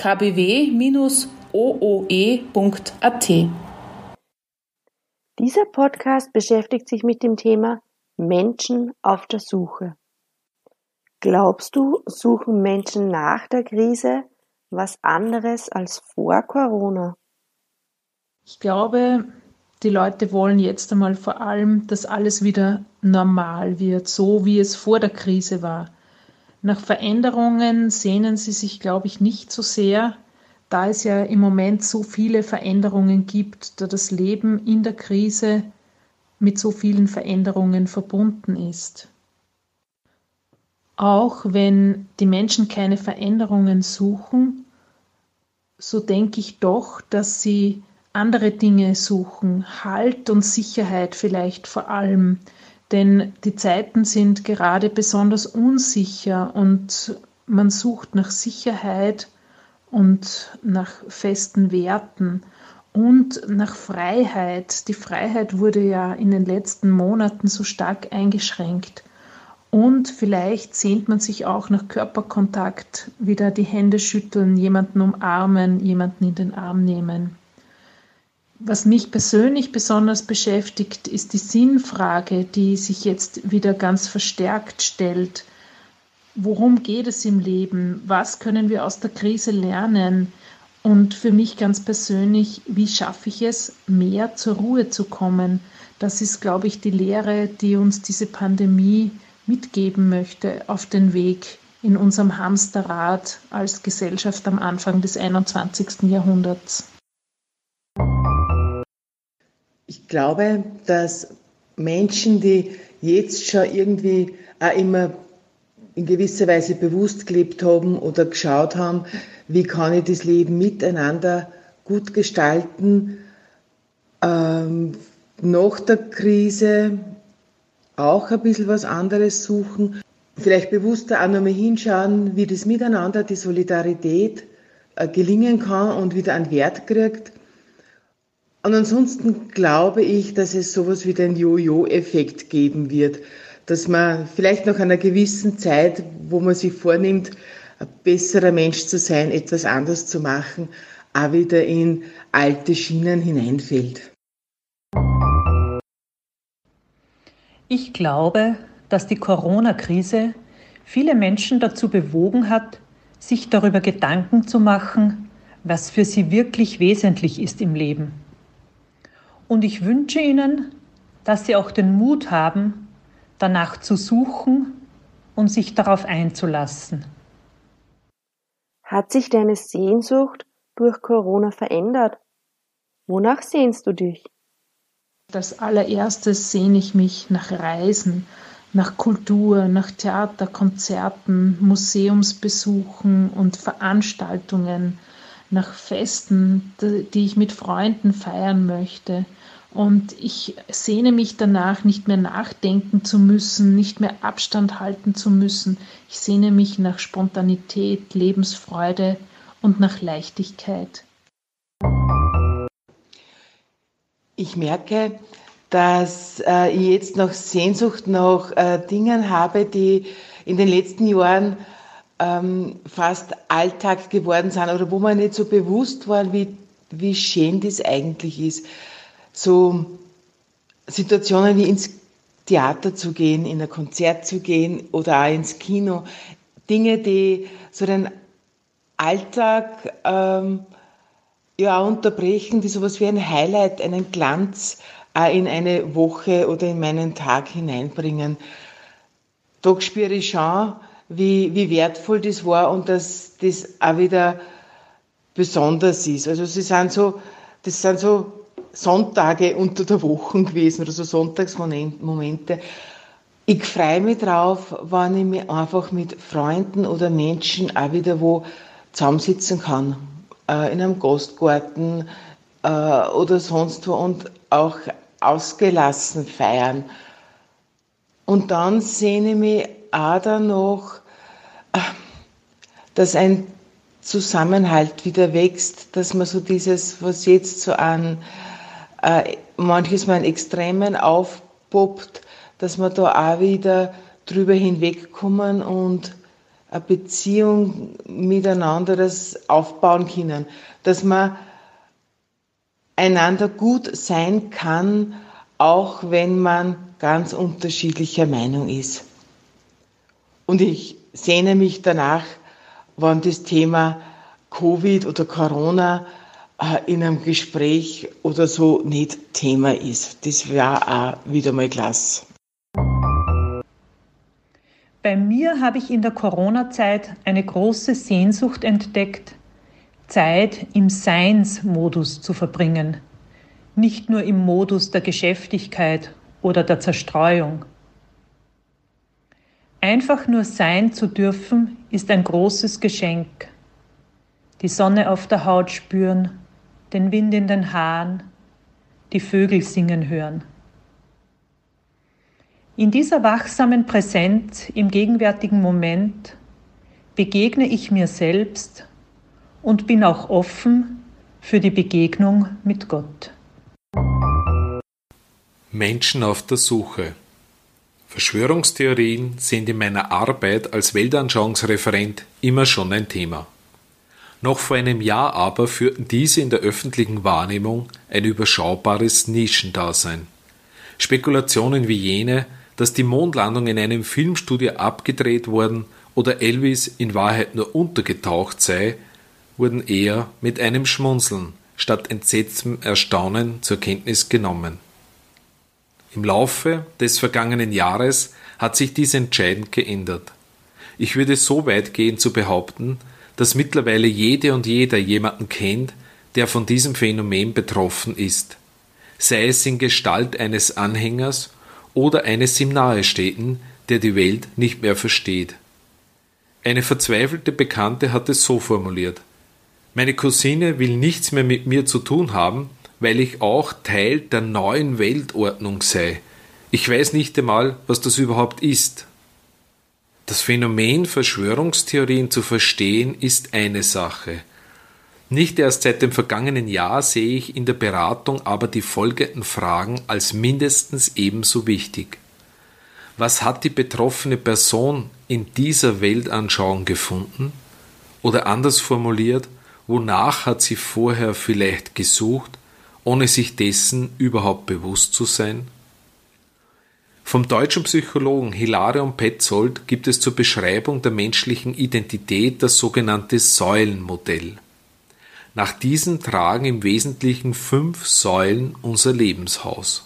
kbw-ooe.at. Dieser Podcast beschäftigt sich mit dem Thema Menschen auf der Suche. Glaubst du, suchen Menschen nach der Krise was anderes als vor Corona? Ich glaube, die Leute wollen jetzt einmal vor allem, dass alles wieder normal wird, so wie es vor der Krise war. Nach Veränderungen sehnen sie sich, glaube ich, nicht so sehr, da es ja im Moment so viele Veränderungen gibt, da das Leben in der Krise mit so vielen Veränderungen verbunden ist. Auch wenn die Menschen keine Veränderungen suchen, so denke ich doch, dass sie andere Dinge suchen, Halt und Sicherheit vielleicht vor allem, denn die Zeiten sind gerade besonders unsicher und man sucht nach Sicherheit und nach festen Werten und nach Freiheit. Die Freiheit wurde ja in den letzten Monaten so stark eingeschränkt. Und vielleicht sehnt man sich auch nach Körperkontakt, wieder die Hände schütteln, jemanden umarmen, jemanden in den Arm nehmen. Was mich persönlich besonders beschäftigt, ist die Sinnfrage, die sich jetzt wieder ganz verstärkt stellt worum geht es im Leben, was können wir aus der Krise lernen und für mich ganz persönlich, wie schaffe ich es, mehr zur Ruhe zu kommen. Das ist, glaube ich, die Lehre, die uns diese Pandemie mitgeben möchte auf den Weg in unserem Hamsterrad als Gesellschaft am Anfang des 21. Jahrhunderts. Ich glaube, dass Menschen, die jetzt schon irgendwie auch immer in gewisser Weise bewusst gelebt haben oder geschaut haben, wie kann ich das Leben miteinander gut gestalten, ähm, nach der Krise auch ein bisschen was anderes suchen, vielleicht bewusster auch nochmal hinschauen, wie das Miteinander, die Solidarität äh, gelingen kann und wieder einen Wert kriegt. Und ansonsten glaube ich, dass es sowas wie den Jojo-Effekt geben wird dass man vielleicht nach einer gewissen Zeit, wo man sich vornimmt, ein besserer Mensch zu sein, etwas anders zu machen, auch wieder in alte Schienen hineinfällt. Ich glaube, dass die Corona-Krise viele Menschen dazu bewogen hat, sich darüber Gedanken zu machen, was für sie wirklich wesentlich ist im Leben. Und ich wünsche Ihnen, dass Sie auch den Mut haben, danach zu suchen und sich darauf einzulassen. Hat sich deine Sehnsucht durch Corona verändert? Wonach sehnst du dich? Als allererstes sehne ich mich nach Reisen, nach Kultur, nach Theater, Konzerten, Museumsbesuchen und Veranstaltungen, nach Festen, die ich mit Freunden feiern möchte, und ich sehne mich danach, nicht mehr nachdenken zu müssen, nicht mehr Abstand halten zu müssen. Ich sehne mich nach Spontanität, Lebensfreude und nach Leichtigkeit. Ich merke, dass äh, ich jetzt noch Sehnsucht nach äh, Dingen habe, die in den letzten Jahren ähm, fast Alltag geworden sind oder wo man nicht so bewusst war, wie, wie schön das eigentlich ist so Situationen wie ins Theater zu gehen, in ein Konzert zu gehen oder auch ins Kino. Dinge, die so den Alltag ähm, ja unterbrechen, die sowas wie ein Highlight, einen Glanz auch in eine Woche oder in meinen Tag hineinbringen. Da spüre ich schon, wie, wie wertvoll das war und dass das auch wieder besonders ist. Also sie sind so, das sind so Sonntage unter der Woche gewesen oder so Sonntagsmomente. Ich freue mich drauf, wenn ich mich einfach mit Freunden oder Menschen auch wieder wo zusammensitzen kann. äh, in einem Gastgarten äh, oder sonst wo und auch ausgelassen feiern. Und dann sehne ich mich auch danach, äh, dass ein Zusammenhalt wieder wächst, dass man so dieses, was jetzt so an äh, manches Mal Extremen aufpoppt, dass man da auch wieder drüber hinwegkommen und eine Beziehung miteinander das aufbauen können, dass man einander gut sein kann, auch wenn man ganz unterschiedlicher Meinung ist. Und ich sehne mich danach, wann das Thema Covid oder Corona äh, in einem Gespräch oder so nicht Thema ist. Das wäre auch wieder mal klasse. Bei mir habe ich in der Corona-Zeit eine große Sehnsucht entdeckt, Zeit im Seinsmodus zu verbringen, nicht nur im Modus der Geschäftigkeit oder der Zerstreuung. Einfach nur sein zu dürfen, ist ein großes Geschenk. Die Sonne auf der Haut spüren, den Wind in den Haaren, die Vögel singen hören. In dieser wachsamen Präsenz im gegenwärtigen Moment begegne ich mir selbst und bin auch offen für die Begegnung mit Gott. Menschen auf der Suche. Verschwörungstheorien sind in meiner Arbeit als Weltanschauungsreferent immer schon ein Thema. Noch vor einem Jahr aber führten diese in der öffentlichen Wahrnehmung ein überschaubares Nischendasein. Spekulationen wie jene, dass die Mondlandung in einem Filmstudio abgedreht worden oder Elvis in Wahrheit nur untergetaucht sei, wurden eher mit einem Schmunzeln statt entsetztem Erstaunen zur Kenntnis genommen. Im Laufe des vergangenen Jahres hat sich dies entscheidend geändert. Ich würde so weit gehen zu behaupten, dass mittlerweile jede und jeder jemanden kennt, der von diesem Phänomen betroffen ist, sei es in Gestalt eines Anhängers oder eines ihm nahestehenden, der die Welt nicht mehr versteht. Eine verzweifelte Bekannte hat es so formuliert Meine Cousine will nichts mehr mit mir zu tun haben, weil ich auch Teil der neuen Weltordnung sei. Ich weiß nicht einmal, was das überhaupt ist. Das Phänomen Verschwörungstheorien zu verstehen ist eine Sache. Nicht erst seit dem vergangenen Jahr sehe ich in der Beratung aber die folgenden Fragen als mindestens ebenso wichtig. Was hat die betroffene Person in dieser Weltanschauung gefunden? Oder anders formuliert, wonach hat sie vorher vielleicht gesucht, ohne sich dessen überhaupt bewusst zu sein? Vom deutschen Psychologen Hilarion Petzold gibt es zur Beschreibung der menschlichen Identität das sogenannte Säulenmodell. Nach diesem tragen im Wesentlichen fünf Säulen unser Lebenshaus.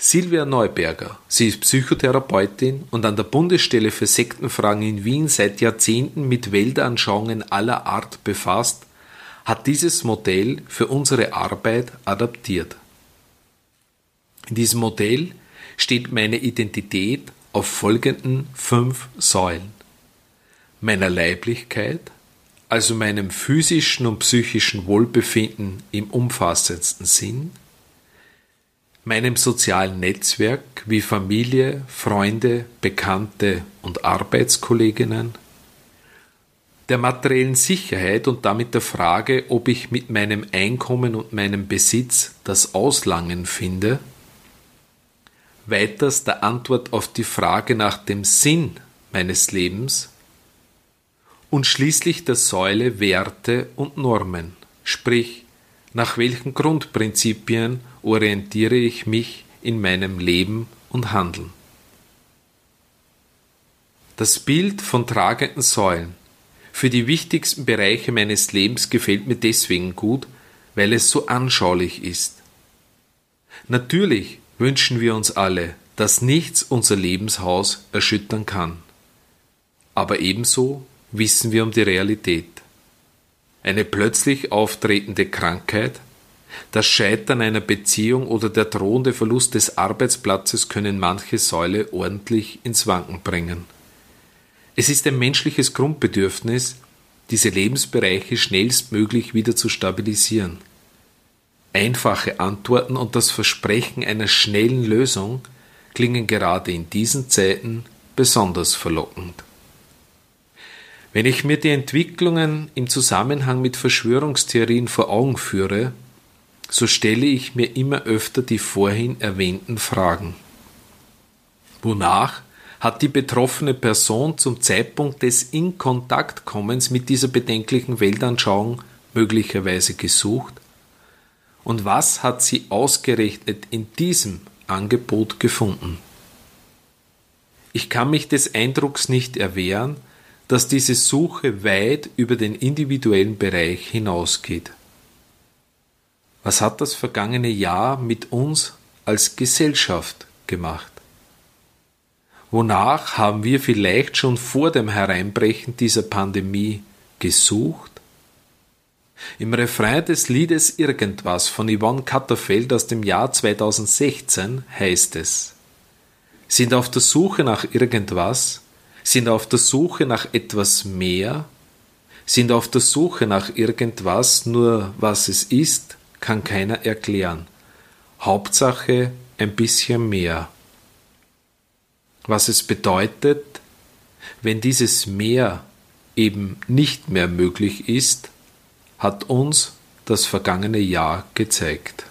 Silvia Neuberger, sie ist Psychotherapeutin und an der Bundesstelle für Sektenfragen in Wien seit Jahrzehnten mit Weltanschauungen aller Art befasst, hat dieses Modell für unsere Arbeit adaptiert. In diesem Modell steht meine Identität auf folgenden fünf Säulen. Meiner Leiblichkeit, also meinem physischen und psychischen Wohlbefinden im umfassendsten Sinn, meinem sozialen Netzwerk wie Familie, Freunde, Bekannte und Arbeitskolleginnen, der materiellen Sicherheit und damit der Frage, ob ich mit meinem Einkommen und meinem Besitz das Auslangen finde, weiters der Antwort auf die Frage nach dem Sinn meines Lebens und schließlich der Säule Werte und Normen, sprich nach welchen Grundprinzipien orientiere ich mich in meinem Leben und Handeln. Das Bild von tragenden Säulen für die wichtigsten Bereiche meines Lebens gefällt mir deswegen gut, weil es so anschaulich ist. Natürlich wünschen wir uns alle, dass nichts unser Lebenshaus erschüttern kann. Aber ebenso wissen wir um die Realität. Eine plötzlich auftretende Krankheit, das Scheitern einer Beziehung oder der drohende Verlust des Arbeitsplatzes können manche Säule ordentlich ins Wanken bringen. Es ist ein menschliches Grundbedürfnis, diese Lebensbereiche schnellstmöglich wieder zu stabilisieren. Einfache Antworten und das Versprechen einer schnellen Lösung klingen gerade in diesen Zeiten besonders verlockend. Wenn ich mir die Entwicklungen im Zusammenhang mit Verschwörungstheorien vor Augen führe, so stelle ich mir immer öfter die vorhin erwähnten Fragen. Wonach hat die betroffene Person zum Zeitpunkt des Inkontaktkommens mit dieser bedenklichen Weltanschauung möglicherweise gesucht? Und was hat sie ausgerechnet in diesem Angebot gefunden? Ich kann mich des Eindrucks nicht erwehren, dass diese Suche weit über den individuellen Bereich hinausgeht. Was hat das vergangene Jahr mit uns als Gesellschaft gemacht? Wonach haben wir vielleicht schon vor dem Hereinbrechen dieser Pandemie gesucht? Im Refrain des Liedes Irgendwas von Yvonne Katterfeld aus dem Jahr 2016 heißt es, sind auf der Suche nach irgendwas, sind auf der Suche nach etwas mehr, sind auf der Suche nach irgendwas, nur was es ist, kann keiner erklären. Hauptsache ein bisschen mehr was es bedeutet, wenn dieses Mehr eben nicht mehr möglich ist, hat uns das vergangene Jahr gezeigt.